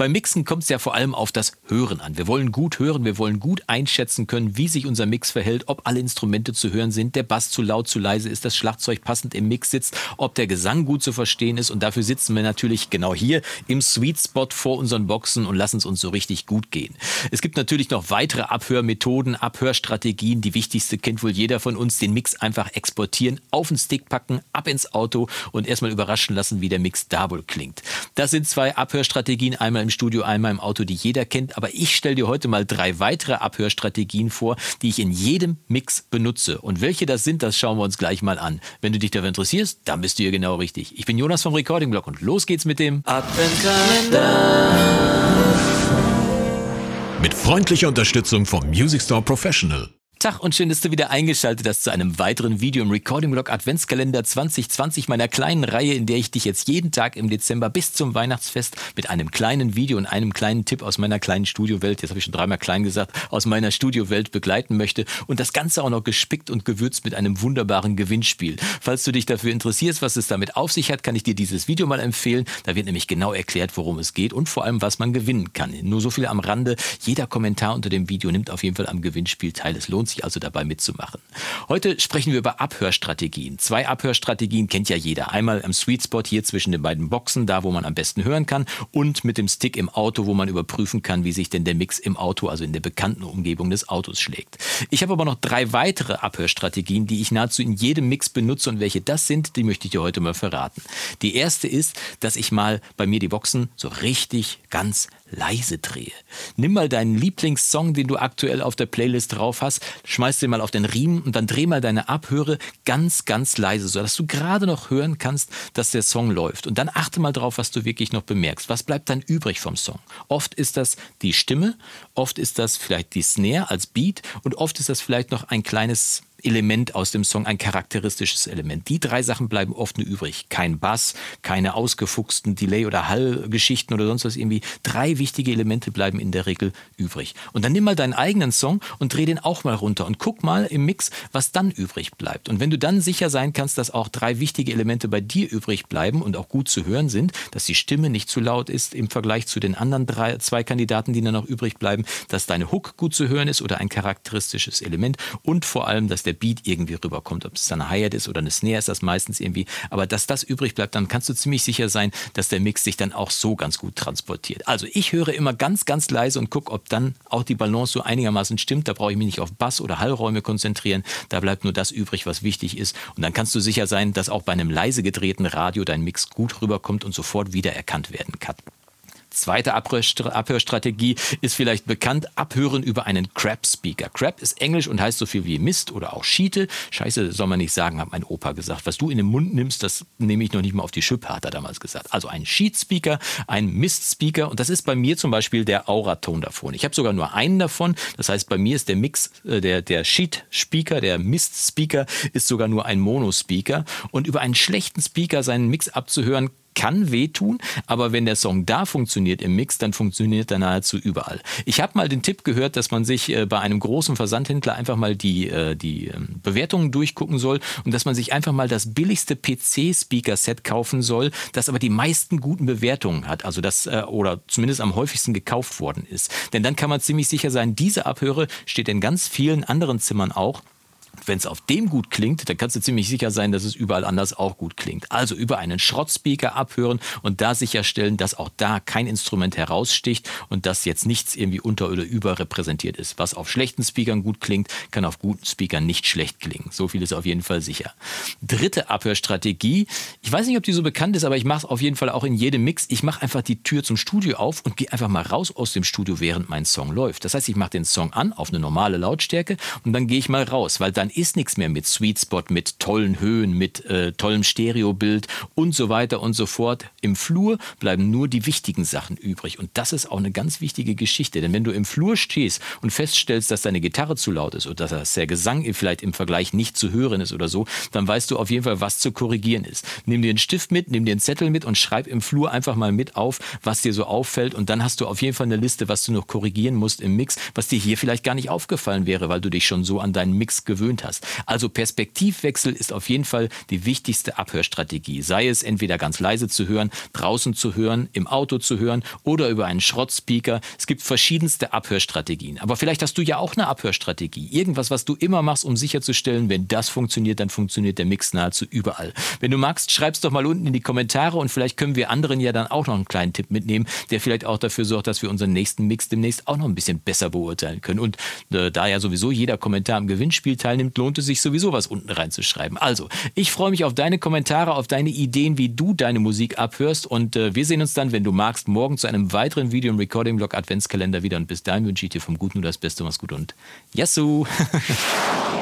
Beim Mixen kommt es ja vor allem auf das Hören an. Wir wollen gut hören, wir wollen gut einschätzen können, wie sich unser Mix verhält, ob alle Instrumente zu hören sind, der Bass zu laut, zu leise ist, das Schlagzeug passend im Mix sitzt, ob der Gesang gut zu verstehen ist. Und dafür sitzen wir natürlich genau hier im Sweet Spot vor unseren Boxen und lassen es uns so richtig gut gehen. Es gibt natürlich noch weitere Abhörmethoden, Abhörstrategien. Die wichtigste kennt wohl jeder von uns, den Mix einfach exportieren, auf den Stick packen, ab ins Auto und erstmal überraschen lassen, wie der Mix da wohl klingt. Das sind zwei Abhörstrategien, einmal im Studio, einmal im Auto, die jeder kennt. Aber ich stelle dir heute mal drei weitere Abhörstrategien vor, die ich in jedem Mix benutze. Und welche das sind, das schauen wir uns gleich mal an. Wenn du dich dafür interessierst, dann bist du hier genau richtig. Ich bin Jonas vom Recording Blog und los geht's mit dem Adventkalender. Mit freundlicher Unterstützung vom Music Store Professional. Tag und schön, dass du wieder eingeschaltet hast zu einem weiteren Video im Recording Blog Adventskalender 2020, meiner kleinen Reihe, in der ich dich jetzt jeden Tag im Dezember bis zum Weihnachtsfest mit einem kleinen Video und einem kleinen Tipp aus meiner kleinen Studiowelt, jetzt habe ich schon dreimal klein gesagt, aus meiner Studiowelt begleiten möchte und das Ganze auch noch gespickt und gewürzt mit einem wunderbaren Gewinnspiel. Falls du dich dafür interessierst, was es damit auf sich hat, kann ich dir dieses Video mal empfehlen. Da wird nämlich genau erklärt, worum es geht und vor allem, was man gewinnen kann. Nur so viel am Rande. Jeder Kommentar unter dem Video nimmt auf jeden Fall am Gewinnspiel teil. Es lohnt sich also dabei mitzumachen. Heute sprechen wir über Abhörstrategien. Zwei Abhörstrategien kennt ja jeder. Einmal am Sweet Spot hier zwischen den beiden Boxen, da wo man am besten hören kann, und mit dem Stick im Auto, wo man überprüfen kann, wie sich denn der Mix im Auto, also in der bekannten Umgebung des Autos schlägt. Ich habe aber noch drei weitere Abhörstrategien, die ich nahezu in jedem Mix benutze und welche das sind, die möchte ich dir heute mal verraten. Die erste ist, dass ich mal bei mir die Boxen so richtig ganz leise drehe. Nimm mal deinen Lieblingssong, den du aktuell auf der Playlist drauf hast, schmeiß den mal auf den Riemen und dann dreh mal deine Abhöre ganz, ganz leise, sodass du gerade noch hören kannst, dass der Song läuft. Und dann achte mal drauf, was du wirklich noch bemerkst. Was bleibt dann übrig vom Song? Oft ist das die Stimme, oft ist das vielleicht die Snare als Beat und oft ist das vielleicht noch ein kleines Element aus dem Song, ein charakteristisches Element. Die drei Sachen bleiben oft nur übrig. Kein Bass, keine ausgefuchsten Delay- oder Hallgeschichten oder sonst was irgendwie. Drei wichtige Elemente bleiben in der Regel übrig. Und dann nimm mal deinen eigenen Song und dreh den auch mal runter und guck mal im Mix, was dann übrig bleibt. Und wenn du dann sicher sein kannst, dass auch drei wichtige Elemente bei dir übrig bleiben und auch gut zu hören sind, dass die Stimme nicht zu laut ist im Vergleich zu den anderen drei, zwei Kandidaten, die dann noch übrig bleiben, dass deine Hook gut zu hören ist oder ein charakteristisches Element und vor allem, dass der der Beat irgendwie rüberkommt. Ob es dann eine Hi-Hat ist oder eine Snare ist das meistens irgendwie. Aber dass das übrig bleibt, dann kannst du ziemlich sicher sein, dass der Mix sich dann auch so ganz gut transportiert. Also ich höre immer ganz, ganz leise und gucke, ob dann auch die Balance so einigermaßen stimmt. Da brauche ich mich nicht auf Bass oder Hallräume konzentrieren. Da bleibt nur das übrig, was wichtig ist. Und dann kannst du sicher sein, dass auch bei einem leise gedrehten Radio dein Mix gut rüberkommt und sofort wieder erkannt werden kann. Zweite Abhörstrategie ist vielleicht bekannt, Abhören über einen Crap-Speaker. Crap ist Englisch und heißt so viel wie Mist oder auch Schiete. Scheiße soll man nicht sagen, hat mein Opa gesagt. Was du in den Mund nimmst, das nehme ich noch nicht mal auf die Schippe, hat er damals gesagt. Also ein Sheet-Speaker, ein Mist-Speaker und das ist bei mir zum Beispiel der Auraton davon. Ich habe sogar nur einen davon. Das heißt, bei mir ist der Mix, äh, der, der Sheet-Speaker, der Mist-Speaker ist sogar nur ein Mono-Speaker und über einen schlechten Speaker seinen Mix abzuhören, kann wehtun, aber wenn der Song da funktioniert im Mix, dann funktioniert er nahezu überall. Ich habe mal den Tipp gehört, dass man sich äh, bei einem großen Versandhändler einfach mal die, äh, die äh, Bewertungen durchgucken soll und dass man sich einfach mal das billigste PC-Speaker-Set kaufen soll, das aber die meisten guten Bewertungen hat, also das äh, oder zumindest am häufigsten gekauft worden ist. Denn dann kann man ziemlich sicher sein, diese Abhöre steht in ganz vielen anderen Zimmern auch wenn es auf dem gut klingt, dann kannst du ziemlich sicher sein, dass es überall anders auch gut klingt. Also über einen Schrottspeaker abhören und da sicherstellen, dass auch da kein Instrument heraussticht und dass jetzt nichts irgendwie unter oder überrepräsentiert ist. Was auf schlechten Speakern gut klingt, kann auf guten Speakern nicht schlecht klingen. So viel ist auf jeden Fall sicher. Dritte Abhörstrategie. Ich weiß nicht, ob die so bekannt ist, aber ich mache es auf jeden Fall auch in jedem Mix. Ich mache einfach die Tür zum Studio auf und gehe einfach mal raus aus dem Studio, während mein Song läuft. Das heißt, ich mache den Song an auf eine normale Lautstärke und dann gehe ich mal raus, weil dann ist nichts mehr mit Sweet Spot, mit tollen Höhen, mit äh, tollem Stereobild und so weiter und so fort. Im Flur bleiben nur die wichtigen Sachen übrig. Und das ist auch eine ganz wichtige Geschichte. Denn wenn du im Flur stehst und feststellst, dass deine Gitarre zu laut ist oder dass der Gesang vielleicht im Vergleich nicht zu hören ist oder so, dann weißt du auf jeden Fall, was zu korrigieren ist. Nimm dir einen Stift mit, nimm dir einen Zettel mit und schreib im Flur einfach mal mit auf, was dir so auffällt. Und dann hast du auf jeden Fall eine Liste, was du noch korrigieren musst im Mix, was dir hier vielleicht gar nicht aufgefallen wäre, weil du dich schon so an deinen Mix gewöhnt gewöhnt hast. Also Perspektivwechsel ist auf jeden Fall die wichtigste Abhörstrategie. Sei es entweder ganz leise zu hören, draußen zu hören, im Auto zu hören oder über einen Schrottspeaker. Es gibt verschiedenste Abhörstrategien. Aber vielleicht hast du ja auch eine Abhörstrategie. Irgendwas, was du immer machst, um sicherzustellen, wenn das funktioniert, dann funktioniert der Mix nahezu überall. Wenn du magst, schreib's doch mal unten in die Kommentare und vielleicht können wir anderen ja dann auch noch einen kleinen Tipp mitnehmen, der vielleicht auch dafür sorgt, dass wir unseren nächsten Mix demnächst auch noch ein bisschen besser beurteilen können. Und äh, da ja sowieso jeder Kommentar am Gewinnspiel teilnimmt, lohnt es sich sowieso was unten reinzuschreiben. Also, ich freue mich auf deine Kommentare, auf deine Ideen, wie du deine Musik abhörst und äh, wir sehen uns dann, wenn du magst, morgen zu einem weiteren Video im Recording Blog Adventskalender wieder und bis dahin wünsche ich dir vom Guten nur das Beste, mach's gut und Yassou!